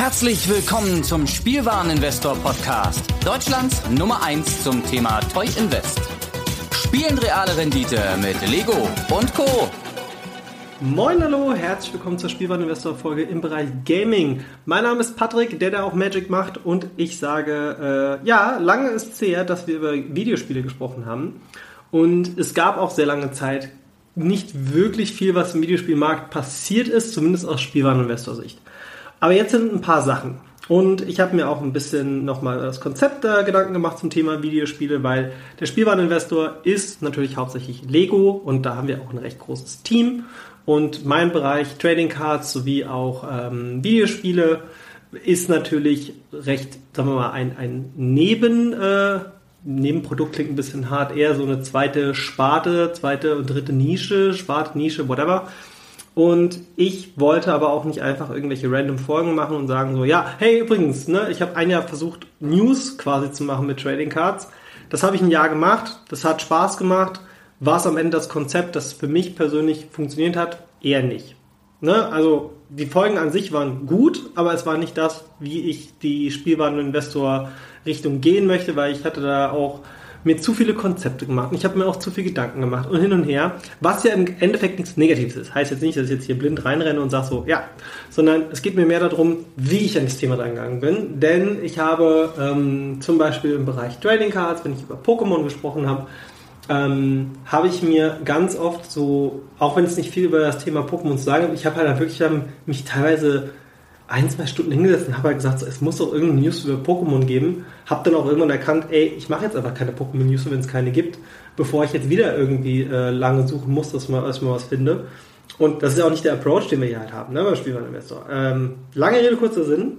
Herzlich willkommen zum Spielwareninvestor Podcast. Deutschlands Nummer 1 zum Thema Toy Invest. Spielen reale Rendite mit Lego und Co. Moin, hallo, herzlich willkommen zur Spielwareninvestor Folge im Bereich Gaming. Mein Name ist Patrick, der da auch Magic macht und ich sage, äh, ja, lange ist es her, dass wir über Videospiele gesprochen haben und es gab auch sehr lange Zeit nicht wirklich viel, was im Videospielmarkt passiert ist, zumindest aus Spielwareninvestor-Sicht. Aber jetzt sind ein paar Sachen. Und ich habe mir auch ein bisschen nochmal das Konzept da Gedanken gemacht zum Thema Videospiele, weil der Spielwareninvestor ist natürlich hauptsächlich Lego und da haben wir auch ein recht großes Team. Und mein Bereich Trading Cards sowie auch ähm, Videospiele ist natürlich recht, sagen wir mal, ein, ein Neben, äh, Nebenprodukt klingt ein bisschen hart, eher so eine zweite Sparte, zweite und dritte Nische, Sparte, Nische, whatever. Und ich wollte aber auch nicht einfach irgendwelche random Folgen machen und sagen so, ja, hey, übrigens, ne, ich habe ein Jahr versucht, News quasi zu machen mit Trading Cards. Das habe ich ein Jahr gemacht, das hat Spaß gemacht. War es am Ende das Konzept, das für mich persönlich funktioniert hat? Eher nicht. Ne? Also die Folgen an sich waren gut, aber es war nicht das, wie ich die Spielwareninvestor Richtung gehen möchte, weil ich hatte da auch mir zu viele Konzepte gemacht und ich habe mir auch zu viel Gedanken gemacht und hin und her, was ja im Endeffekt nichts Negatives ist. Heißt jetzt nicht, dass ich jetzt hier blind reinrenne und sage so, ja, sondern es geht mir mehr darum, wie ich an das Thema reingegangen bin. Denn ich habe ähm, zum Beispiel im Bereich Trading Cards, wenn ich über Pokémon gesprochen habe, ähm, habe ich mir ganz oft so, auch wenn es nicht viel über das Thema Pokémon zu sagen ich habe halt wirklich ähm, mich teilweise ein, zwei Stunden hingesetzt und habe halt gesagt, so, es muss doch irgendeine News über Pokémon geben. Habe dann auch irgendwann erkannt, ey, ich mache jetzt einfach keine Pokémon-News, wenn es keine gibt, bevor ich jetzt wieder irgendwie äh, lange suchen muss, dass, mal, dass ich mal was finde. Und das ist ja auch nicht der Approach, den wir hier halt haben, ne, beim Spielwareninvestor. Ähm, lange Rede, kurzer Sinn.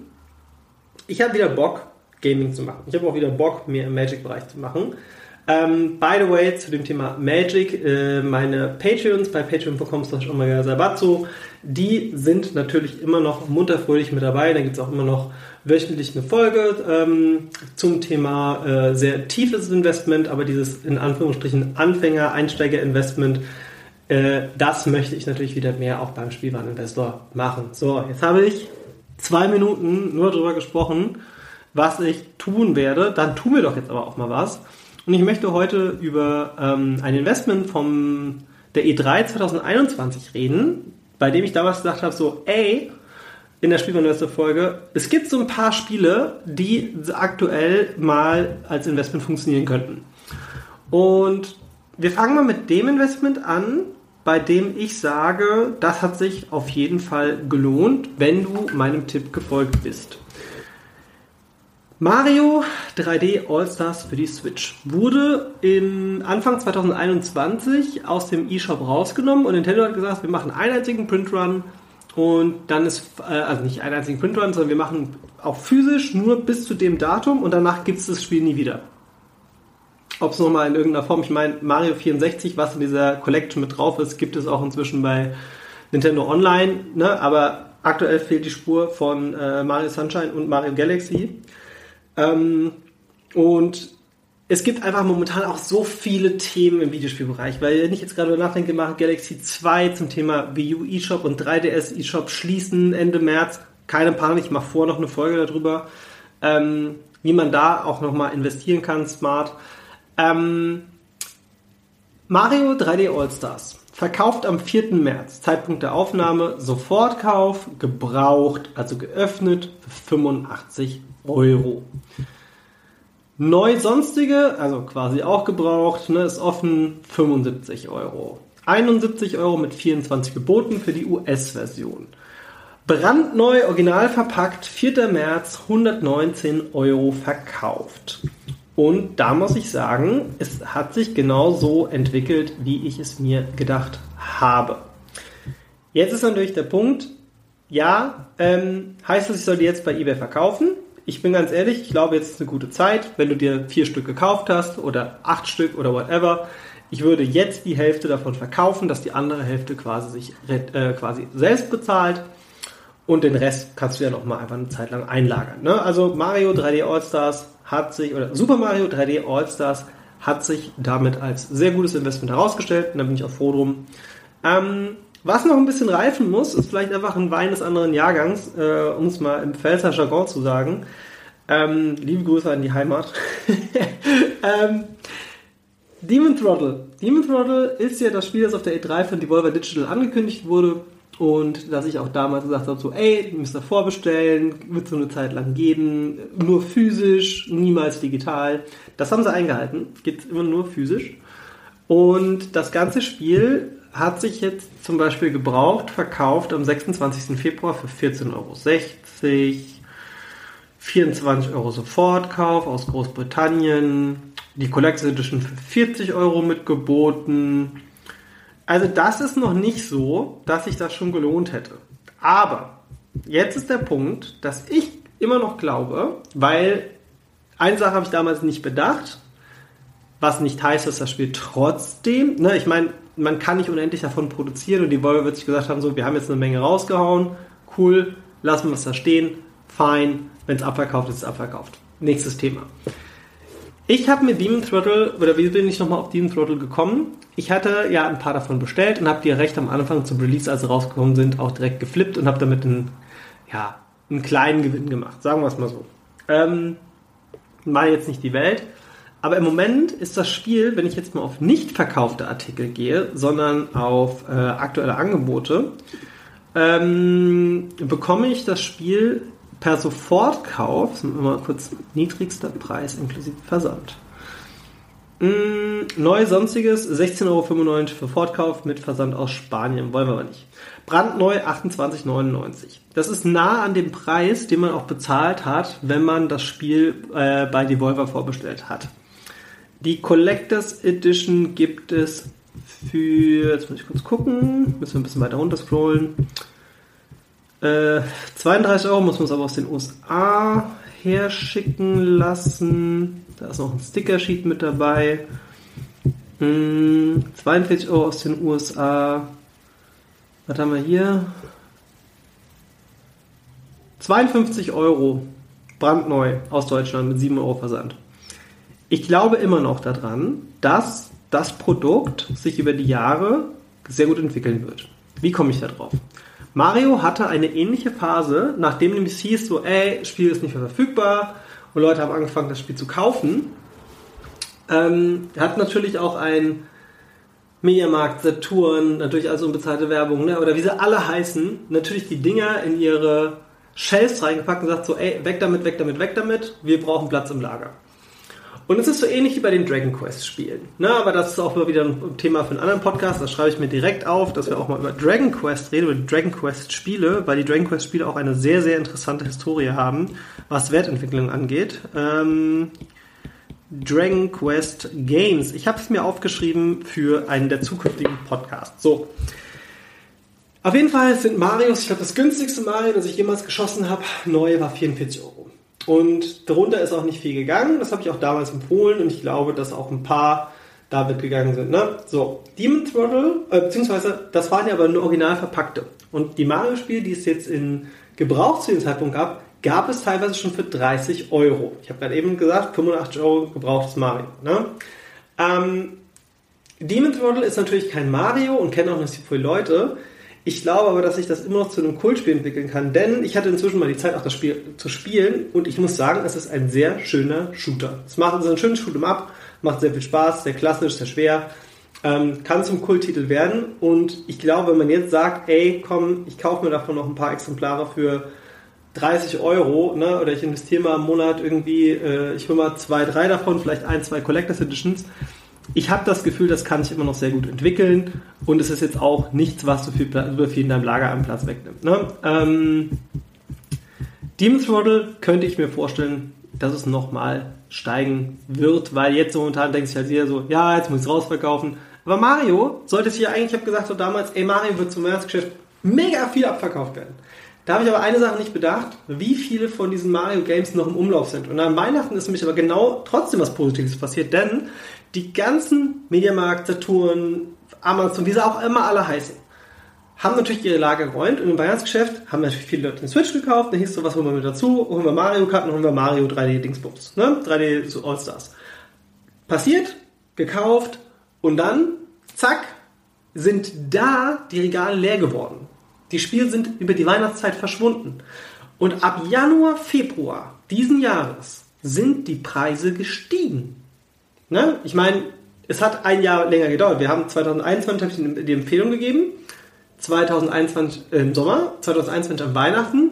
Ich habe wieder Bock, Gaming zu machen. Ich habe auch wieder Bock, mehr im Magic-Bereich zu machen. Ähm, by the way, zu dem Thema Magic, äh, meine Patreons bei patreon.com slash Sabatzo, die sind natürlich immer noch munterfröhlich mit dabei. Da gibt es auch immer noch wöchentlich eine Folge ähm, zum Thema äh, sehr tiefes Investment, aber dieses in Anführungsstrichen Anfänger, Einsteiger-Investment, äh, das möchte ich natürlich wieder mehr auch beim Spielwareninvestor machen. So, jetzt habe ich zwei Minuten nur darüber gesprochen, was ich tun werde. Dann tun wir doch jetzt aber auch mal was. Und ich möchte heute über ähm, ein Investment vom der E3 2021 reden, bei dem ich damals gedacht habe, so, ey, in der Spielwareninvestor-Folge, es gibt so ein paar Spiele, die aktuell mal als Investment funktionieren könnten. Und wir fangen mal mit dem Investment an, bei dem ich sage, das hat sich auf jeden Fall gelohnt, wenn du meinem Tipp gefolgt bist. Mario 3D All-Stars für die Switch wurde im Anfang 2021 aus dem eShop rausgenommen und Nintendo hat gesagt, wir machen einen einzigen Printrun und dann ist, äh, also nicht einen einzigen Printrun, sondern wir machen auch physisch nur bis zu dem Datum und danach gibt es das Spiel nie wieder. Ob es nochmal in irgendeiner Form, ich meine, Mario 64, was in dieser Collection mit drauf ist, gibt es auch inzwischen bei Nintendo Online, ne? aber aktuell fehlt die Spur von äh, Mario Sunshine und Mario Galaxy. Ähm, und es gibt einfach momentan auch so viele Themen im Videospielbereich, weil wenn ich jetzt gerade nachdenke, mache Galaxy 2 zum Thema Wii U eShop und 3DS eShop schließen Ende März. Keine Panik, ich mache vor noch eine Folge darüber, ähm, wie man da auch nochmal investieren kann, smart. Ähm, Mario 3D All-Stars. Verkauft am 4. März. Zeitpunkt der Aufnahme. Sofortkauf. Gebraucht, also geöffnet für 85 Euro. Neu sonstige, also quasi auch gebraucht, ne, ist offen 75 Euro. 71 Euro mit 24 geboten für die US-Version. Brandneu, original verpackt, 4. März, 119 Euro verkauft. Und da muss ich sagen, es hat sich genau so entwickelt, wie ich es mir gedacht habe. Jetzt ist natürlich der Punkt, ja, ähm, heißt das, ich soll die jetzt bei eBay verkaufen? ich bin ganz ehrlich, ich glaube, jetzt ist eine gute Zeit, wenn du dir vier Stück gekauft hast oder acht Stück oder whatever. Ich würde jetzt die Hälfte davon verkaufen, dass die andere Hälfte quasi sich äh, quasi selbst bezahlt und den Rest kannst du ja noch mal einfach eine Zeit lang einlagern. Ne? Also Mario 3D All Stars hat sich oder Super Mario 3D All Stars hat sich damit als sehr gutes Investment herausgestellt und da bin ich auch froh drum. Ähm, Was noch ein bisschen reifen muss, ist vielleicht einfach ein Wein des anderen Jahrgangs, äh, um es mal im Pfälzer Jargon zu sagen. Ähm, liebe Grüße an die Heimat. ähm, Demon Throttle. Demon Throttle ist ja das Spiel, das auf der E3 von Devolver Digital angekündigt wurde und dass ich auch damals gesagt habe, so, ey, müsst ihr vorbestellen, wird so eine Zeit lang geben, nur physisch, niemals digital. Das haben sie eingehalten, gibt immer nur physisch. Und das ganze Spiel hat sich jetzt zum Beispiel gebraucht, verkauft am 26. Februar für 14,60 Euro. 24 Euro Sofortkauf aus Großbritannien. Die Collector's Edition für 40 Euro mitgeboten. Also das ist noch nicht so, dass sich das schon gelohnt hätte. Aber jetzt ist der Punkt, dass ich immer noch glaube, weil eine Sache habe ich damals nicht bedacht, was nicht heißt, dass das Spiel trotzdem, ne, ich meine, man kann nicht unendlich davon produzieren und die Volvo wird sich gesagt haben, so, wir haben jetzt eine Menge rausgehauen, cool, lassen wir es da stehen, fein, wenn es abverkauft ist, ist es abverkauft. Nächstes Thema. Ich habe mir Demon Throttle, oder wie bin ich nochmal auf Demon Throttle gekommen? Ich hatte ja ein paar davon bestellt und habe die recht am Anfang zum Release, als sie rausgekommen sind, auch direkt geflippt und habe damit einen, ja, einen kleinen Gewinn gemacht. Sagen wir es mal so. Ähm, war jetzt nicht die Welt. Aber im Moment ist das Spiel, wenn ich jetzt mal auf nicht verkaufte Artikel gehe, sondern auf äh, aktuelle Angebote, ähm, bekomme ich das Spiel per Sofortkauf, mal kurz niedrigster Preis inklusive Versand. Mm, neu sonstiges 16,95 Euro für Fortkauf mit Versand aus Spanien, wollen wir aber nicht. Brandneu 28,99. Das ist nah an dem Preis, den man auch bezahlt hat, wenn man das Spiel äh, bei Devolver vorbestellt hat. Die Collectors Edition gibt es für, jetzt muss ich kurz gucken, müssen wir ein bisschen weiter runter scrollen. Äh, 32 Euro muss man es aber aus den USA herschicken lassen. Da ist noch ein Sticker-Sheet mit dabei. Hm, 42 Euro aus den USA. Was haben wir hier? 52 Euro brandneu aus Deutschland mit 7 Euro Versand ich glaube immer noch daran, dass das Produkt sich über die Jahre sehr gut entwickeln wird. Wie komme ich da drauf? Mario hatte eine ähnliche Phase, nachdem nämlich hieß so, ey, Spiel ist nicht mehr verfügbar und Leute haben angefangen, das Spiel zu kaufen. Ähm, hat natürlich auch ein Mediamarkt, Saturn, natürlich also unbezahlte Werbung, ne? oder wie sie alle heißen, natürlich die Dinger in ihre Shells reingepackt und sagt so, ey, weg damit, weg damit, weg damit, wir brauchen Platz im Lager. Und es ist so ähnlich wie bei den Dragon Quest Spielen. Ne, aber das ist auch mal wieder ein Thema für einen anderen Podcast. Das schreibe ich mir direkt auf, dass wir auch mal über Dragon Quest reden, über Dragon Quest Spiele, weil die Dragon Quest Spiele auch eine sehr, sehr interessante Historie haben, was Wertentwicklung angeht. Ähm, Dragon Quest Games. Ich habe es mir aufgeschrieben für einen der zukünftigen Podcasts. So. Auf jeden Fall sind Marios, ich glaube, das günstigste Mario, das ich jemals geschossen habe, neu war 44 Euro. Und darunter ist auch nicht viel gegangen. Das habe ich auch damals empfohlen und ich glaube, dass auch ein paar da mitgegangen sind. Ne? So, Demon Throttle, äh, beziehungsweise das waren ja aber nur original verpackte. Und die Mario-Spiele, die es jetzt in Gebrauch zu dem Zeitpunkt gab, gab es teilweise schon für 30 Euro. Ich habe gerade eben gesagt, 85 Euro gebrauchtes Mario. Ne? Ähm, Demon Throttle ist natürlich kein Mario und kennt auch nicht so viele Leute. Ich glaube aber, dass sich das immer noch zu einem Kultspiel entwickeln kann, denn ich hatte inzwischen mal die Zeit, auch das Spiel zu spielen und ich muss sagen, es ist ein sehr schöner Shooter. Es macht es ist ein schönes Shoot'em Up, macht sehr viel Spaß, sehr klassisch, sehr schwer, ähm, kann zum Kulttitel werden und ich glaube, wenn man jetzt sagt, ey, komm, ich kaufe mir davon noch ein paar Exemplare für 30 Euro, ne, oder ich investiere mal im Monat irgendwie, äh, ich hole mal zwei, drei davon, vielleicht ein, zwei Collectors Editions, ich habe das Gefühl, das kann sich immer noch sehr gut entwickeln und es ist jetzt auch nichts, was so viel, so viel in deinem Lager an Platz wegnimmt. Ne? Ähm, Demon's Throttle könnte ich mir vorstellen, dass es nochmal steigen wird, weil jetzt momentan denkt sich halt jeder so, ja, jetzt muss ich es rausverkaufen. Aber Mario sollte sich ja eigentlich, ich habe gesagt so damals, ey, Mario wird zum Weihnachtsgeschäft mega viel abverkauft werden. Da habe ich aber eine Sache nicht bedacht, wie viele von diesen Mario Games noch im Umlauf sind. Und an Weihnachten ist nämlich aber genau trotzdem was Positives passiert, denn die ganzen Mediamarkt, Saturn, Amazon, wie sie auch immer alle heißen, haben natürlich ihre Lager geräumt und im Weihnachtsgeschäft haben natürlich viele Leute den Switch gekauft, dann hieß so, was holen wir mit dazu? Holen wir Mario Karten, holen wir Mario 3D Dingsbums, ne? 3D so All-Stars. Passiert, gekauft und dann, zack, sind da die Regale leer geworden. Die Spiele sind über die Weihnachtszeit verschwunden. Und ab Januar, Februar diesen Jahres sind die Preise gestiegen. Ne? Ich meine, es hat ein Jahr länger gedauert. Wir haben 2021 habe ich die Empfehlung gegeben. 2021 äh, im Sommer, 2021 an Weihnachten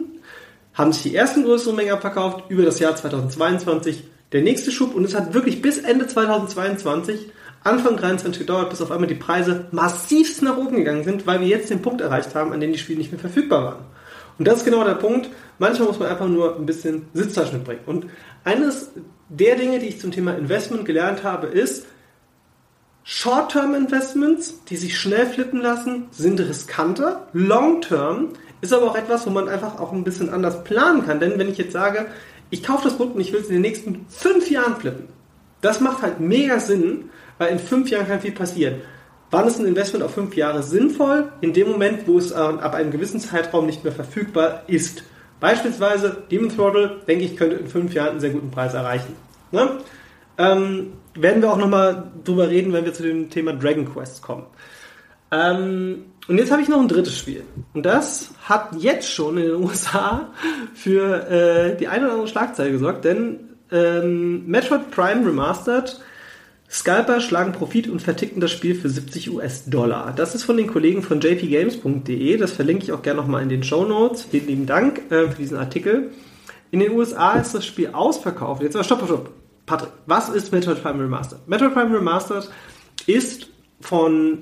haben sich die ersten größeren Mengen abverkauft über das Jahr 2022 der nächste Schub und es hat wirklich bis Ende 2022 Anfang 23 gedauert, bis auf einmal die Preise massivst nach oben gegangen sind, weil wir jetzt den Punkt erreicht haben, an dem die Spiele nicht mehr verfügbar waren. Und das ist genau der Punkt. Manchmal muss man einfach nur ein bisschen Sitzfleisch mitbringen. Und eines der Dinge, die ich zum Thema Investment gelernt habe, ist, Short-Term-Investments, die sich schnell flippen lassen, sind riskanter. Long-Term ist aber auch etwas, wo man einfach auch ein bisschen anders planen kann. Denn wenn ich jetzt sage, ich kaufe das Produkt und ich will es in den nächsten fünf Jahren flippen, das macht halt mega Sinn, weil in fünf Jahren kann viel passieren. Wann ist ein Investment auf fünf Jahre sinnvoll? In dem Moment, wo es äh, ab einem gewissen Zeitraum nicht mehr verfügbar ist. Beispielsweise Demon Throttle, denke ich, könnte in fünf Jahren einen sehr guten Preis erreichen. Ne? Ähm, werden wir auch nochmal drüber reden, wenn wir zu dem Thema Dragon Quest kommen. Ähm, und jetzt habe ich noch ein drittes Spiel. Und das hat jetzt schon in den USA für äh, die eine oder andere Schlagzeile gesorgt, denn ähm, Metroid Prime Remastered Scalper schlagen Profit und verticken das Spiel für 70 US-Dollar. Das ist von den Kollegen von jpgames.de. Das verlinke ich auch gerne nochmal in den Show Notes. Vielen lieben Dank äh, für diesen Artikel. In den USA ist das Spiel ausverkauft. Jetzt aber stopp, stopp. Patrick, was ist Metroid Prime Remastered? Metroid Prime Remastered ist von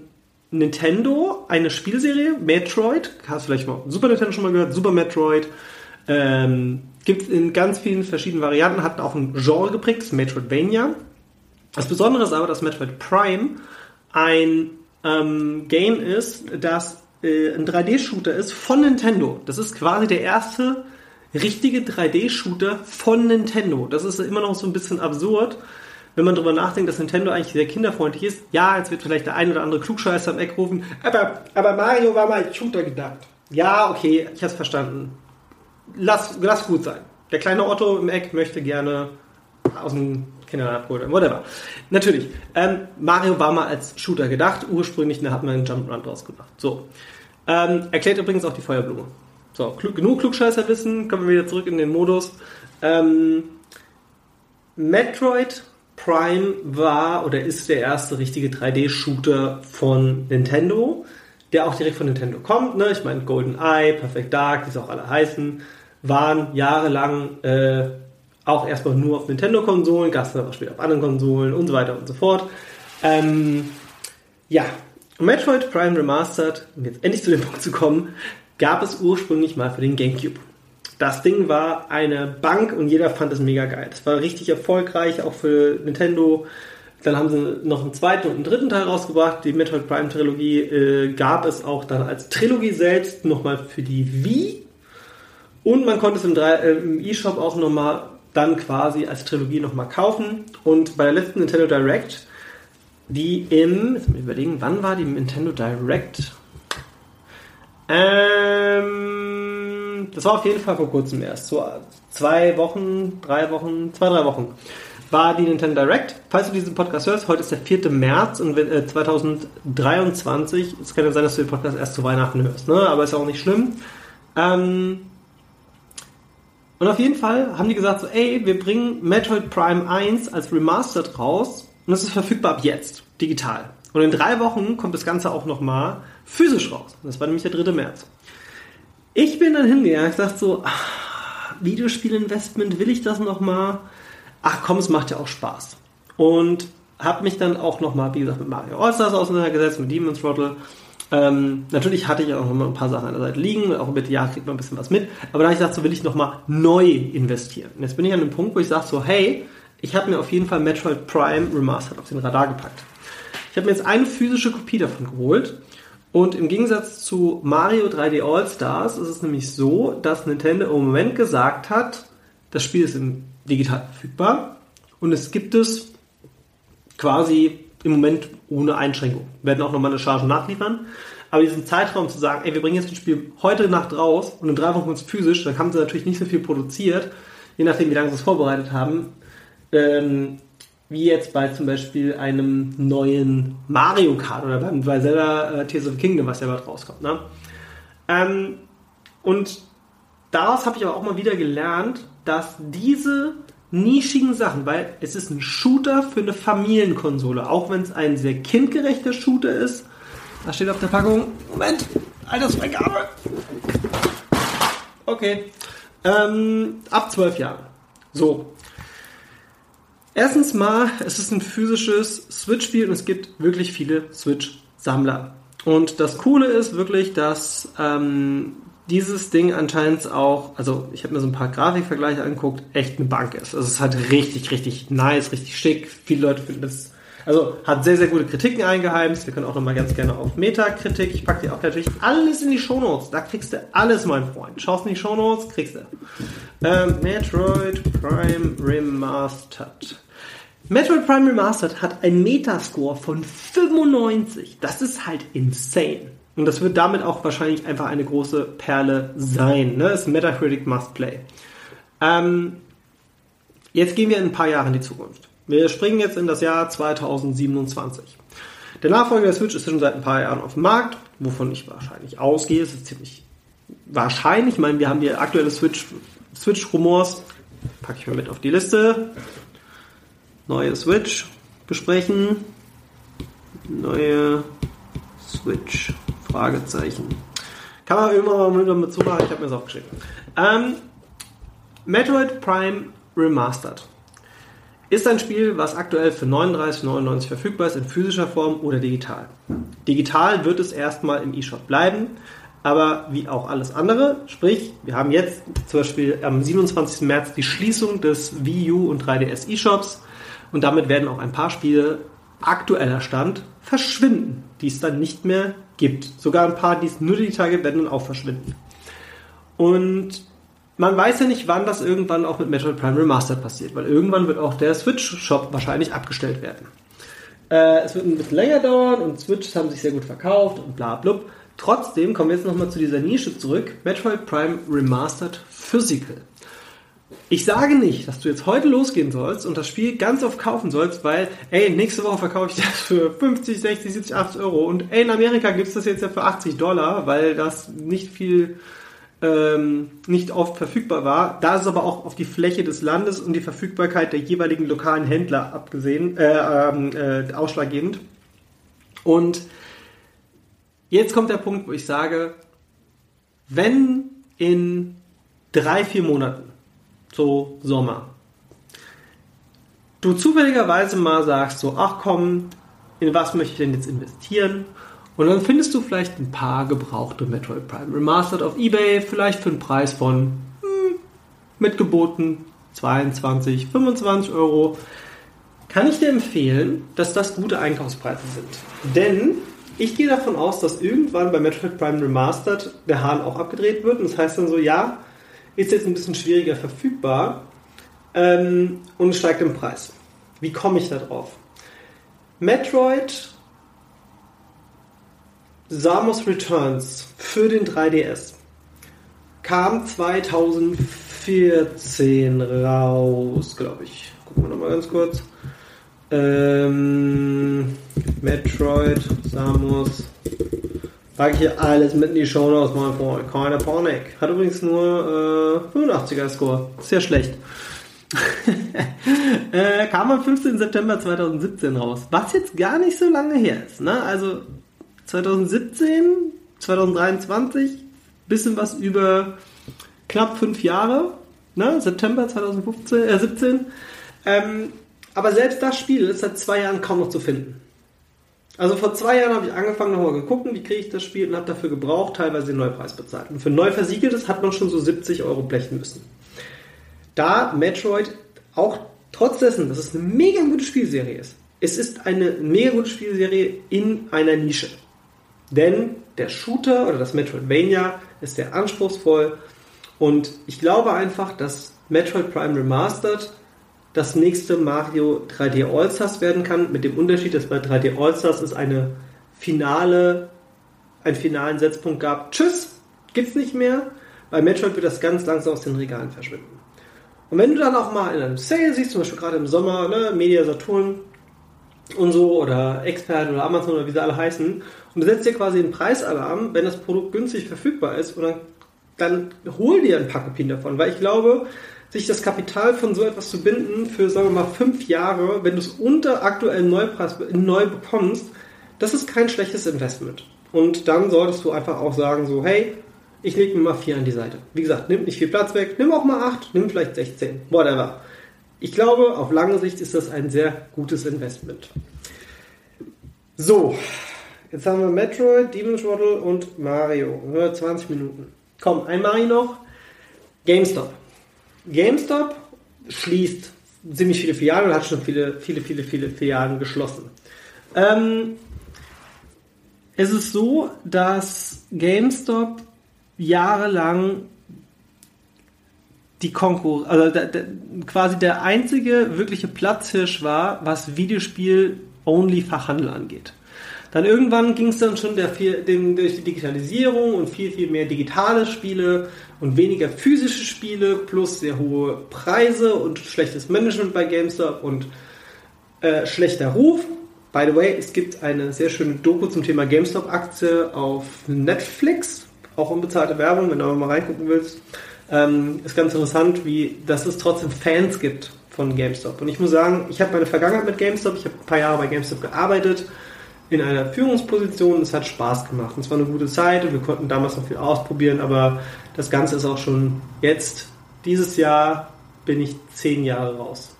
Nintendo eine Spielserie, Metroid. Hast du vielleicht mal Super Nintendo schon mal gehört? Super Metroid. Ähm, Gibt es in ganz vielen verschiedenen Varianten, hat auch ein Genre geprägt, das Metroidvania. Das Besondere ist aber, dass Metroid Prime ein ähm, Game ist, das äh, ein 3D-Shooter ist von Nintendo. Das ist quasi der erste richtige 3D-Shooter von Nintendo. Das ist immer noch so ein bisschen absurd, wenn man darüber nachdenkt, dass Nintendo eigentlich sehr kinderfreundlich ist. Ja, jetzt wird vielleicht der ein oder andere Klugscheißer am Eck rufen, aber, aber Mario war mal Shooter gedacht. Ja, okay, ich hab's verstanden. Lass, lass gut sein. Der kleine Otto im Eck möchte gerne aus dem Kindern abgeholt whatever. Natürlich, ähm, Mario war mal als Shooter gedacht, ursprünglich da hat man einen Jump'n'Run draus gemacht. So. Ähm, erklärt übrigens auch die Feuerblume. So, klug, genug Klugscheißer wissen, kommen wir wieder zurück in den Modus. Ähm, Metroid Prime war oder ist der erste richtige 3D-Shooter von Nintendo, der auch direkt von Nintendo kommt. Ne? Ich meine, Golden Eye, Perfect Dark, wie sie auch alle heißen, waren jahrelang äh, auch erstmal nur auf Nintendo-Konsolen, gab es dann auch später auf anderen Konsolen und so weiter und so fort. Ähm, ja, Metroid Prime Remastered, um jetzt endlich zu dem Punkt zu kommen, gab es ursprünglich mal für den GameCube. Das Ding war eine Bank und jeder fand es mega geil. Es war richtig erfolgreich, auch für Nintendo. Dann haben sie noch einen zweiten und einen dritten Teil rausgebracht. Die Metroid Prime Trilogie äh, gab es auch dann als Trilogie selbst nochmal für die Wii. Und man konnte es im, äh, im E-Shop auch nochmal dann quasi als Trilogie nochmal kaufen. Und bei der letzten Nintendo Direct, die im, jetzt mal überlegen, wann war die Nintendo Direct? Ähm, das war auf jeden Fall vor kurzem erst. So zwei Wochen, drei Wochen, zwei, drei Wochen war die Nintendo Direct. Falls du diesen Podcast hörst, heute ist der 4. März und äh, 2023. Es kann ja sein, dass du den Podcast erst zu Weihnachten hörst, ne? aber ist auch nicht schlimm. Ähm, und auf jeden Fall haben die gesagt so, ey, wir bringen Metroid Prime 1 als Remastered raus und das ist verfügbar ab jetzt, digital. Und in drei Wochen kommt das Ganze auch nochmal physisch raus. Das war nämlich der 3. März. Ich bin dann hingegangen, ich dachte so, ach, Videospielinvestment, will ich das nochmal? Ach komm, es macht ja auch Spaß. Und habe mich dann auch nochmal, wie gesagt, mit Mario Allstars auseinandergesetzt, mit Demon's Throttle ähm, natürlich hatte ich auch noch mal ein paar Sachen an der Seite liegen, auch mit Jahr kriegt man ein bisschen was mit, aber da ich gesagt, so will ich nochmal neu investieren. Und jetzt bin ich an einem Punkt, wo ich sage so, hey, ich habe mir auf jeden Fall Metroid Prime Remastered auf den Radar gepackt. Ich habe mir jetzt eine physische Kopie davon geholt und im Gegensatz zu Mario 3D All Stars ist es nämlich so, dass Nintendo im Moment gesagt hat, das Spiel ist digital verfügbar und es gibt es quasi im Moment ohne Einschränkung. Wir werden auch nochmal eine Charge nachliefern. Aber diesen Zeitraum zu sagen, ey, wir bringen jetzt das Spiel heute Nacht raus und in drei Wochen ist physisch, dann haben sie natürlich nicht so viel produziert, je nachdem, wie lange sie es vorbereitet haben. Ähm, wie jetzt bei zum Beispiel einem neuen Mario Kart oder beim, bei Zelda äh, Tears of Kingdom, was ja bald rauskommt. Ne? Ähm, und daraus habe ich aber auch mal wieder gelernt, dass diese nischigen Sachen, weil es ist ein Shooter für eine Familienkonsole, auch wenn es ein sehr kindgerechter Shooter ist. Da steht auf der Packung, Moment, Altersfreigabe. Okay. Ähm, ab zwölf Jahren. So. Erstens mal, es ist ein physisches Switch-Spiel und es gibt wirklich viele Switch-Sammler. Und das Coole ist wirklich, dass ähm, dieses Ding anscheinend auch, also ich habe mir so ein paar Grafikvergleiche angeguckt, echt eine Bank ist. Also es ist halt richtig, richtig nice, richtig schick. Viele Leute finden das, also hat sehr, sehr gute Kritiken eingeheimst. Wir können auch nochmal ganz gerne auf Metakritik. Ich packe dir auch natürlich alles in die Shownotes. Da kriegst du alles, mein Freund. Schaust in die Shownotes, kriegst du. Ähm, Metroid Prime Remastered. Metroid Prime Remastered hat einen Metascore von 95. Das ist halt insane. Und das wird damit auch wahrscheinlich einfach eine große Perle sein. Ne? Das ist Metacritic Must Play. Ähm, jetzt gehen wir in ein paar Jahre in die Zukunft. Wir springen jetzt in das Jahr 2027. Der Nachfolger der Switch ist schon seit ein paar Jahren auf dem Markt, wovon ich wahrscheinlich ausgehe. Es ist ziemlich wahrscheinlich. Ich meine, wir haben die aktuelle Switch, Switch-Rumors. Packe ich mal mit auf die Liste. Neue Switch besprechen. Neue Switch. Fragezeichen. Kann man irgendwann mal mit machen, ich habe mir das aufgeschrieben. Ähm, Metroid Prime Remastered ist ein Spiel, was aktuell für 39,99 verfügbar ist, in physischer Form oder digital. Digital wird es erstmal im eShop bleiben, aber wie auch alles andere, sprich, wir haben jetzt zum Beispiel am 27. März die Schließung des Wii U und 3DS eShops und damit werden auch ein paar Spiele aktueller Stand verschwinden, die es dann nicht mehr gibt. Sogar ein paar, die es nur digital gibt, werden dann auch verschwinden. Und man weiß ja nicht, wann das irgendwann auch mit Metroid Prime Remastered passiert, weil irgendwann wird auch der Switch-Shop wahrscheinlich abgestellt werden. Äh, es wird ein bisschen länger dauern und Switches haben sich sehr gut verkauft und bla bla. Trotzdem kommen wir jetzt nochmal zu dieser Nische zurück. Metroid Prime Remastered Physical. Ich sage nicht, dass du jetzt heute losgehen sollst und das Spiel ganz oft kaufen sollst, weil, ey, nächste Woche verkaufe ich das für 50, 60, 70, 80 Euro und ey, in Amerika gibt es das jetzt ja für 80 Dollar, weil das nicht viel, ähm, nicht oft verfügbar war. Da ist aber auch auf die Fläche des Landes und die Verfügbarkeit der jeweiligen lokalen Händler abgesehen, äh, ähm, äh, ausschlaggebend. Und jetzt kommt der Punkt, wo ich sage, wenn in drei, vier Monaten so Sommer. Du zufälligerweise mal sagst so, ach komm, in was möchte ich denn jetzt investieren? Und dann findest du vielleicht ein paar gebrauchte Metroid Prime Remastered auf Ebay, vielleicht für einen Preis von hm, mitgeboten 22, 25 Euro. Kann ich dir empfehlen, dass das gute Einkaufspreise sind. Denn ich gehe davon aus, dass irgendwann bei Metroid Prime Remastered der Hahn auch abgedreht wird. Und das heißt dann so, ja, ist jetzt ein bisschen schwieriger verfügbar ähm, und steigt im Preis. Wie komme ich da drauf? Metroid Samus Returns für den 3DS kam 2014 raus, glaube ich. Gucken wir nochmal ganz kurz. Ähm, Metroid Samus Packe ich hier alles mit in die Show Notes, mein Freund. Keine Panik. Hat übrigens nur äh, 85er Score. Sehr schlecht. äh, kam am 15. September 2017 raus. Was jetzt gar nicht so lange her ist. Ne? Also 2017, 2023, bisschen was über knapp fünf Jahre. Ne? September 2015, äh, 17. Ähm, aber selbst das Spiel ist seit zwei Jahren kaum noch zu finden. Also vor zwei Jahren habe ich angefangen, nochmal geguckt, wie kriege ich das Spiel und habe dafür gebraucht, teilweise den Neupreis bezahlt. Und für neu versiegeltes hat man schon so 70 Euro blechen müssen. Da Metroid auch trotz dessen, dass es eine mega gute Spielserie ist, es ist eine mega gute Spielserie in einer Nische. Denn der Shooter oder das Metroidvania ist sehr anspruchsvoll und ich glaube einfach, dass Metroid Prime Remastered das nächste Mario 3D All-Stars werden kann, mit dem Unterschied, dass bei 3D All-Stars es eine finale, einen finalen Setzpunkt gab. Tschüss, gibt's nicht mehr. Bei Metroid wird das ganz langsam aus den Regalen verschwinden. Und wenn du dann auch mal in einem Sale siehst, zum Beispiel gerade im Sommer, ne, Media Saturn und so oder Expert oder Amazon oder wie sie alle heißen, und du setzt dir quasi einen Preisalarm, wenn das Produkt günstig verfügbar ist, und dann, dann hol dir ein paar Kopien davon, weil ich glaube, sich das Kapital von so etwas zu binden für, sagen wir mal, fünf Jahre, wenn du es unter aktuellen Neupreis neu bekommst, das ist kein schlechtes Investment. Und dann solltest du einfach auch sagen, so, hey, ich lege mir mal vier an die Seite. Wie gesagt, nimm nicht viel Platz weg, nimm auch mal acht, nimm vielleicht 16, whatever. Ich glaube, auf lange Sicht ist das ein sehr gutes Investment. So, jetzt haben wir Metroid, Demon's Waddle und Mario. 20 Minuten. Komm, ein Mario noch. GameStop. GameStop schließt ziemlich viele Filialen und hat schon viele, viele, viele, viele Filialen geschlossen. Ähm, es ist so, dass GameStop jahrelang die Konkurrenz, also der, der, quasi der einzige wirkliche Platzhirsch war, was Videospiel-Only-Fachhandel angeht. Dann irgendwann ging es dann schon der, dem, durch die Digitalisierung und viel, viel mehr digitale Spiele und weniger physische Spiele plus sehr hohe Preise und schlechtes Management bei GameStop und äh, schlechter Ruf. By the way, es gibt eine sehr schöne Doku zum Thema GameStop-Aktie auf Netflix auch unbezahlte Werbung, wenn du mal reingucken willst. Ähm, ist ganz interessant, wie dass es trotzdem Fans gibt von GameStop. Und ich muss sagen, ich habe meine Vergangenheit mit GameStop, ich habe ein paar Jahre bei GameStop gearbeitet, in einer Führungsposition, es hat Spaß gemacht. Und es war eine gute Zeit und wir konnten damals noch viel ausprobieren, aber das Ganze ist auch schon jetzt, dieses Jahr bin ich zehn Jahre raus.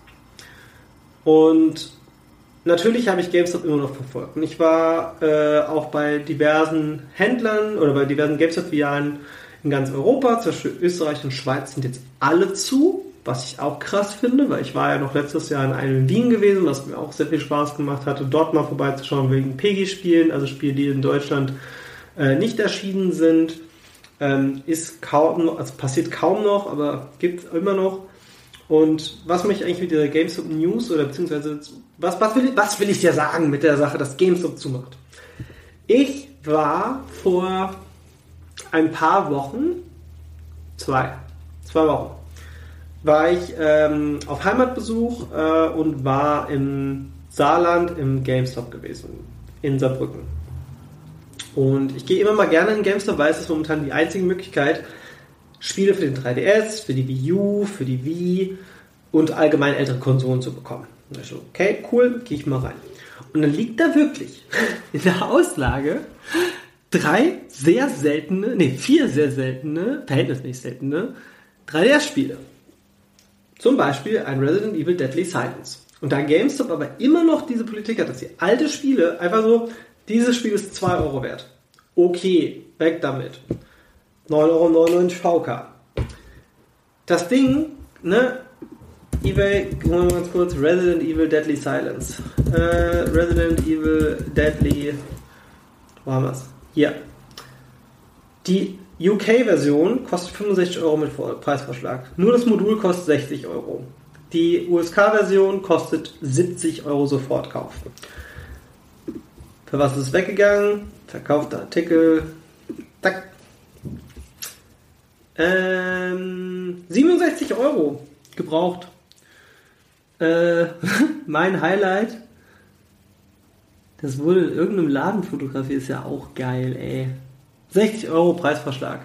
Und natürlich habe ich GameStop immer noch verfolgt. Und ich war äh, auch bei diversen Händlern oder bei diversen GameStop-Filialen in ganz Europa, zum Beispiel Österreich und Schweiz sind jetzt alle zu, was ich auch krass finde, weil ich war ja noch letztes Jahr in einem in Wien gewesen, was mir auch sehr viel Spaß gemacht hatte, dort mal vorbeizuschauen wegen PEGI-Spielen, also Spiele, die in Deutschland äh, nicht erschienen sind. Ähm, ist kaum, also passiert kaum noch, aber gibt es immer noch. Und was möchte ich eigentlich mit dieser GameStop News oder beziehungsweise was, was, will, was will ich dir sagen mit der Sache, dass GameStop zumacht? Ich war vor ein paar Wochen, zwei, zwei Wochen, war ich ähm, auf Heimatbesuch äh, und war im Saarland im GameStop gewesen, in Saarbrücken. Und ich gehe immer mal gerne in GameStop, weil es ist momentan die einzige Möglichkeit, Spiele für den 3DS, für die Wii U, für die Wii und allgemein ältere Konsolen zu bekommen. Also, okay, cool, gehe ich mal rein. Und dann liegt da wirklich in der Auslage drei sehr seltene, nee, vier sehr seltene, verhältnismäßig seltene 3DS-Spiele. Zum Beispiel ein Resident Evil Deadly Silence. Und da GameStop aber immer noch diese Politik hat, dass sie alte Spiele einfach so, dieses Spiel ist 2 Euro wert. Okay, weg damit. 9,99 Euro VK. Das Ding, ne, eBay, gucken wir mal ganz kurz, Resident Evil Deadly Silence. Äh, Resident Evil Deadly, wo haben wir es? Hier. Die UK-Version kostet 65 Euro mit Preisvorschlag. Nur das Modul kostet 60 Euro. Die USK-Version kostet 70 Euro Sofortkauf. Für was ist es weggegangen? Verkaufter Artikel. Zack. Ähm, 67 Euro gebraucht. Äh, mein Highlight. Das wurde in irgendeinem Laden fotografiert, ist ja auch geil, ey. 60 Euro Preisverschlag.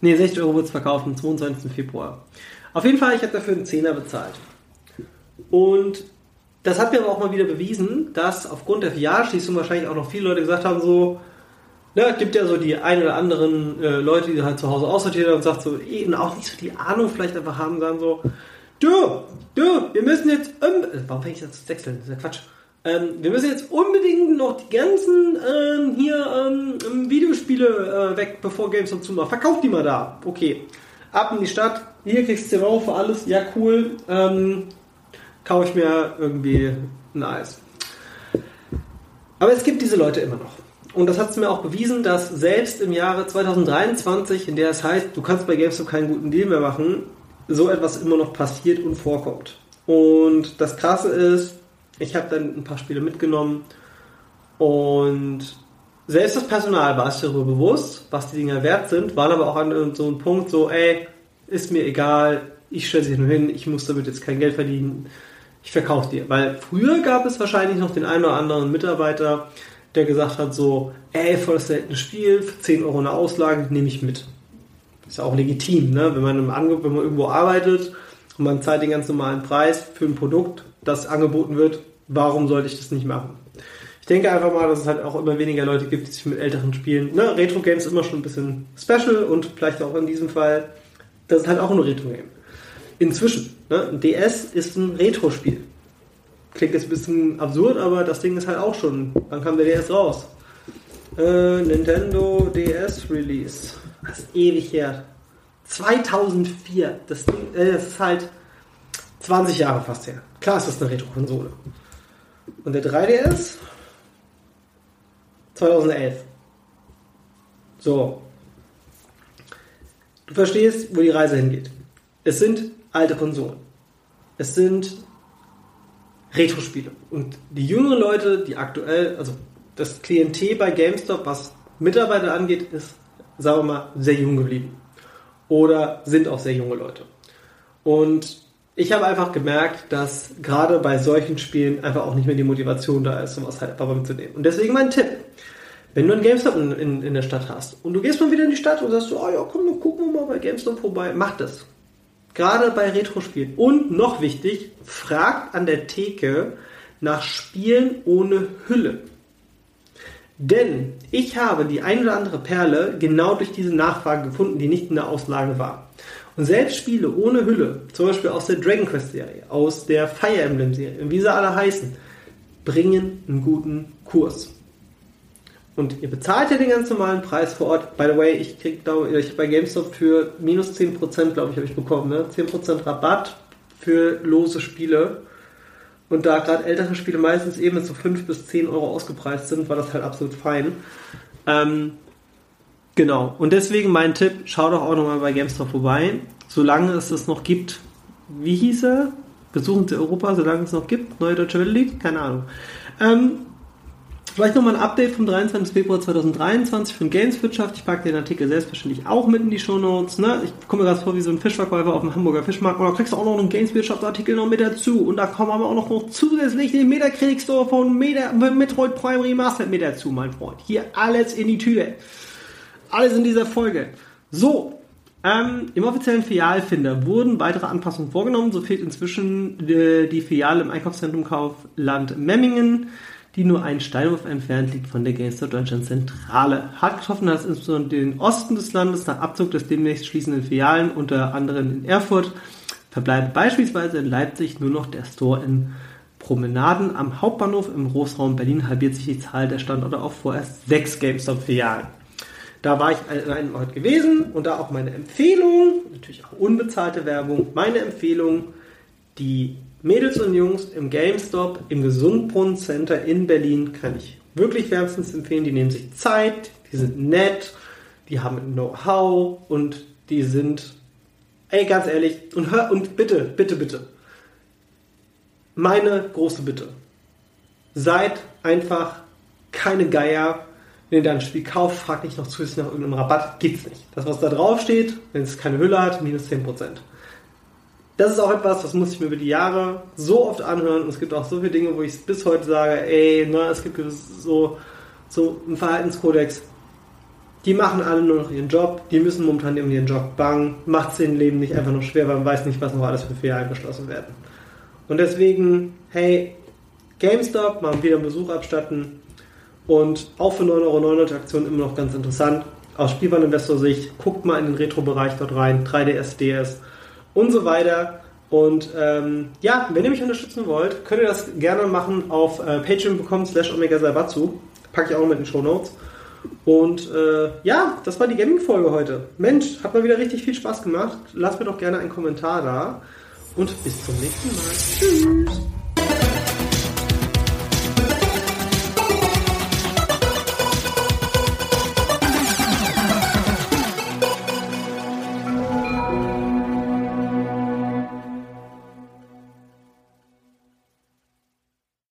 Ne, 60 Euro wird es verkauft am 22. Februar. Auf jeden Fall, ich habe dafür einen Zehner bezahlt. Und das hat mir aber auch mal wieder bewiesen, dass aufgrund der Filialschließung wahrscheinlich auch noch viele Leute gesagt haben, so, Ne, es gibt ja so die ein oder anderen äh, Leute, die halt zu Hause aussortieren und sagt so, eben auch nicht so die Ahnung vielleicht einfach haben, sagen so, du, du, wir müssen jetzt, um, äh, warum fange ich jetzt zu wechseln? Das ist ja Quatsch. Ähm, wir müssen jetzt unbedingt noch die ganzen ähm, hier ähm, Videospiele äh, weg, bevor GameStop zumacht. Verkauf die mal da. Okay. Ab in die Stadt. Hier kriegst du 10 Euro für alles. Ja, cool. Ähm, kaufe ich mir irgendwie ein Eis. Aber es gibt diese Leute immer noch. Und das hat es mir auch bewiesen, dass selbst im Jahre 2023, in der es heißt, du kannst bei GameStop keinen guten Deal mehr machen, so etwas immer noch passiert und vorkommt. Und das Krasse ist, ich habe dann ein paar Spiele mitgenommen und selbst das Personal war sich darüber bewusst, was die Dinger wert sind, waren aber auch an so einem Punkt so, ey, ist mir egal, ich stelle sie nur hin, ich muss damit jetzt kein Geld verdienen, ich verkaufe dir. Weil früher gab es wahrscheinlich noch den einen oder anderen Mitarbeiter, der gesagt hat so, ey, voll das seltenes Spiel, für 10 Euro eine Auslage, nehme ich mit. Ist ja auch legitim, ne? wenn, man im Angebot, wenn man irgendwo arbeitet und man zahlt den ganz normalen Preis für ein Produkt, das angeboten wird, warum sollte ich das nicht machen? Ich denke einfach mal, dass es halt auch immer weniger Leute gibt, die sich mit älteren Spielen, ne, Retro-Games immer schon ein bisschen special und vielleicht auch in diesem Fall, das ist halt auch ein Retro-Game. Inzwischen, ne, ein DS ist ein Retro-Spiel. Klingt jetzt ein bisschen absurd, aber das Ding ist halt auch schon, wann kam der DS raus? Äh, Nintendo DS Release. Das ist ewig her. 2004. Das, äh, das ist halt 20 Jahre fast her. Klar ist das eine Retro-Konsole. Und der 3DS 2011. So. Du verstehst, wo die Reise hingeht. Es sind alte Konsolen. Es sind Retro-Spiele. Und die jüngeren Leute, die aktuell, also das Klientel bei GameStop, was Mitarbeiter angeht, ist, sagen wir mal, sehr jung geblieben. Oder sind auch sehr junge Leute. Und ich habe einfach gemerkt, dass gerade bei solchen Spielen einfach auch nicht mehr die Motivation da ist, sowas halt einfach mitzunehmen. Und deswegen mein Tipp. Wenn du einen GameStop in, in, in, der Stadt hast und du gehst mal wieder in die Stadt und sagst so, oh ja, komm, dann gucken wir mal bei GameStop vorbei, mach das. Gerade bei Retro-Spielen. Und noch wichtig, fragt an der Theke nach Spielen ohne Hülle. Denn ich habe die ein oder andere Perle genau durch diese Nachfrage gefunden, die nicht in der Auslage war. Und selbst Spiele ohne Hülle, zum Beispiel aus der Dragon Quest Serie, aus der Fire Emblem Serie, wie sie alle heißen, bringen einen guten Kurs. Und ihr bezahlt ja den ganz normalen Preis vor Ort. By the way, ich krieg da, ich bei GameStop für minus 10%, glaube ich, habe ich bekommen, ne? 10% Rabatt für lose Spiele. Und da gerade ältere Spiele meistens eben mit so 5 bis 10 Euro ausgepreist sind, war das halt absolut fein. Ähm, genau. Und deswegen mein Tipp, schau doch auch nochmal bei GameStop vorbei. Solange es es noch gibt, wie hieß er? Besuchen Sie Europa, solange es noch gibt. Neue Deutsche Welle liegt? Keine Ahnung. Ähm, Vielleicht nochmal ein Update vom 23. Februar 2023 von Gameswirtschaft. Ich packe den Artikel selbstverständlich auch mit in die Shownotes. Ne? Ich komme gerade vor wie so ein Fischverkäufer auf dem Hamburger Fischmarkt. Und da kriegst du auch noch einen Gameswirtschaft-Artikel noch mit dazu. Und da kommen aber auch noch, noch zusätzlich den Metacritic Store von Meta, Metroid Prime Remastered mit dazu, mein Freund. Hier alles in die Tüte. Alles in dieser Folge. So, ähm, Im offiziellen Filialfinder wurden weitere Anpassungen vorgenommen. So fehlt inzwischen die, äh, die Filiale im Einkaufszentrum Kaufland Memmingen die nur einen Steinwurf entfernt liegt von der GameStop Deutschland Zentrale. Hart getroffen hat es insbesondere den Osten des Landes nach Abzug des demnächst schließenden Filialen, unter anderem in Erfurt. Verbleibt beispielsweise in Leipzig nur noch der Store in Promenaden am Hauptbahnhof im Großraum Berlin halbiert sich die Zahl der Standorte auf vorerst sechs GameStop-Filialen. Da war ich an einem Ort gewesen und da auch meine Empfehlung, natürlich auch unbezahlte Werbung, meine Empfehlung, die Mädels und Jungs im GameStop im Gesundbrunnen Center in Berlin kann ich wirklich wärmstens empfehlen. Die nehmen sich Zeit, die sind nett, die haben Know-how und die sind, ey, ganz ehrlich, und hör, und bitte, bitte, bitte, meine große Bitte, seid einfach keine Geier, wenn ihr da ein Spiel kauft, fragt nicht noch zusätzlich nach irgendeinem Rabatt, gibt's nicht. Das, was da drauf steht, wenn es keine Hülle hat, minus 10% das ist auch etwas, das muss ich mir über die Jahre so oft anhören. Und es gibt auch so viele Dinge, wo ich bis heute sage, ey, ne, es gibt so, so einen Verhaltenskodex. Die machen alle nur noch ihren Job, die müssen momentan um ihren Job bangen, macht es den Leben nicht einfach nur schwer, weil man weiß nicht, was noch alles für Fehler eingeschlossen werden. Und deswegen, hey, GameStop, mal wieder einen Besuch abstatten und auch für 9,99 Euro Aktion immer noch ganz interessant. Aus Spielwareninvestor-Sicht, guckt mal in den Retro-Bereich dort rein, 3DS, DS und so weiter. Und ähm, ja, wenn ihr mich unterstützen wollt, könnt ihr das gerne machen auf äh, patreon.com slash omega Sabatsu. Packe ich auch mit in den Show Notes. Und äh, ja, das war die Gaming-Folge heute. Mensch, hat mal wieder richtig viel Spaß gemacht. Lasst mir doch gerne einen Kommentar da. Und bis zum nächsten Mal. Tschüss.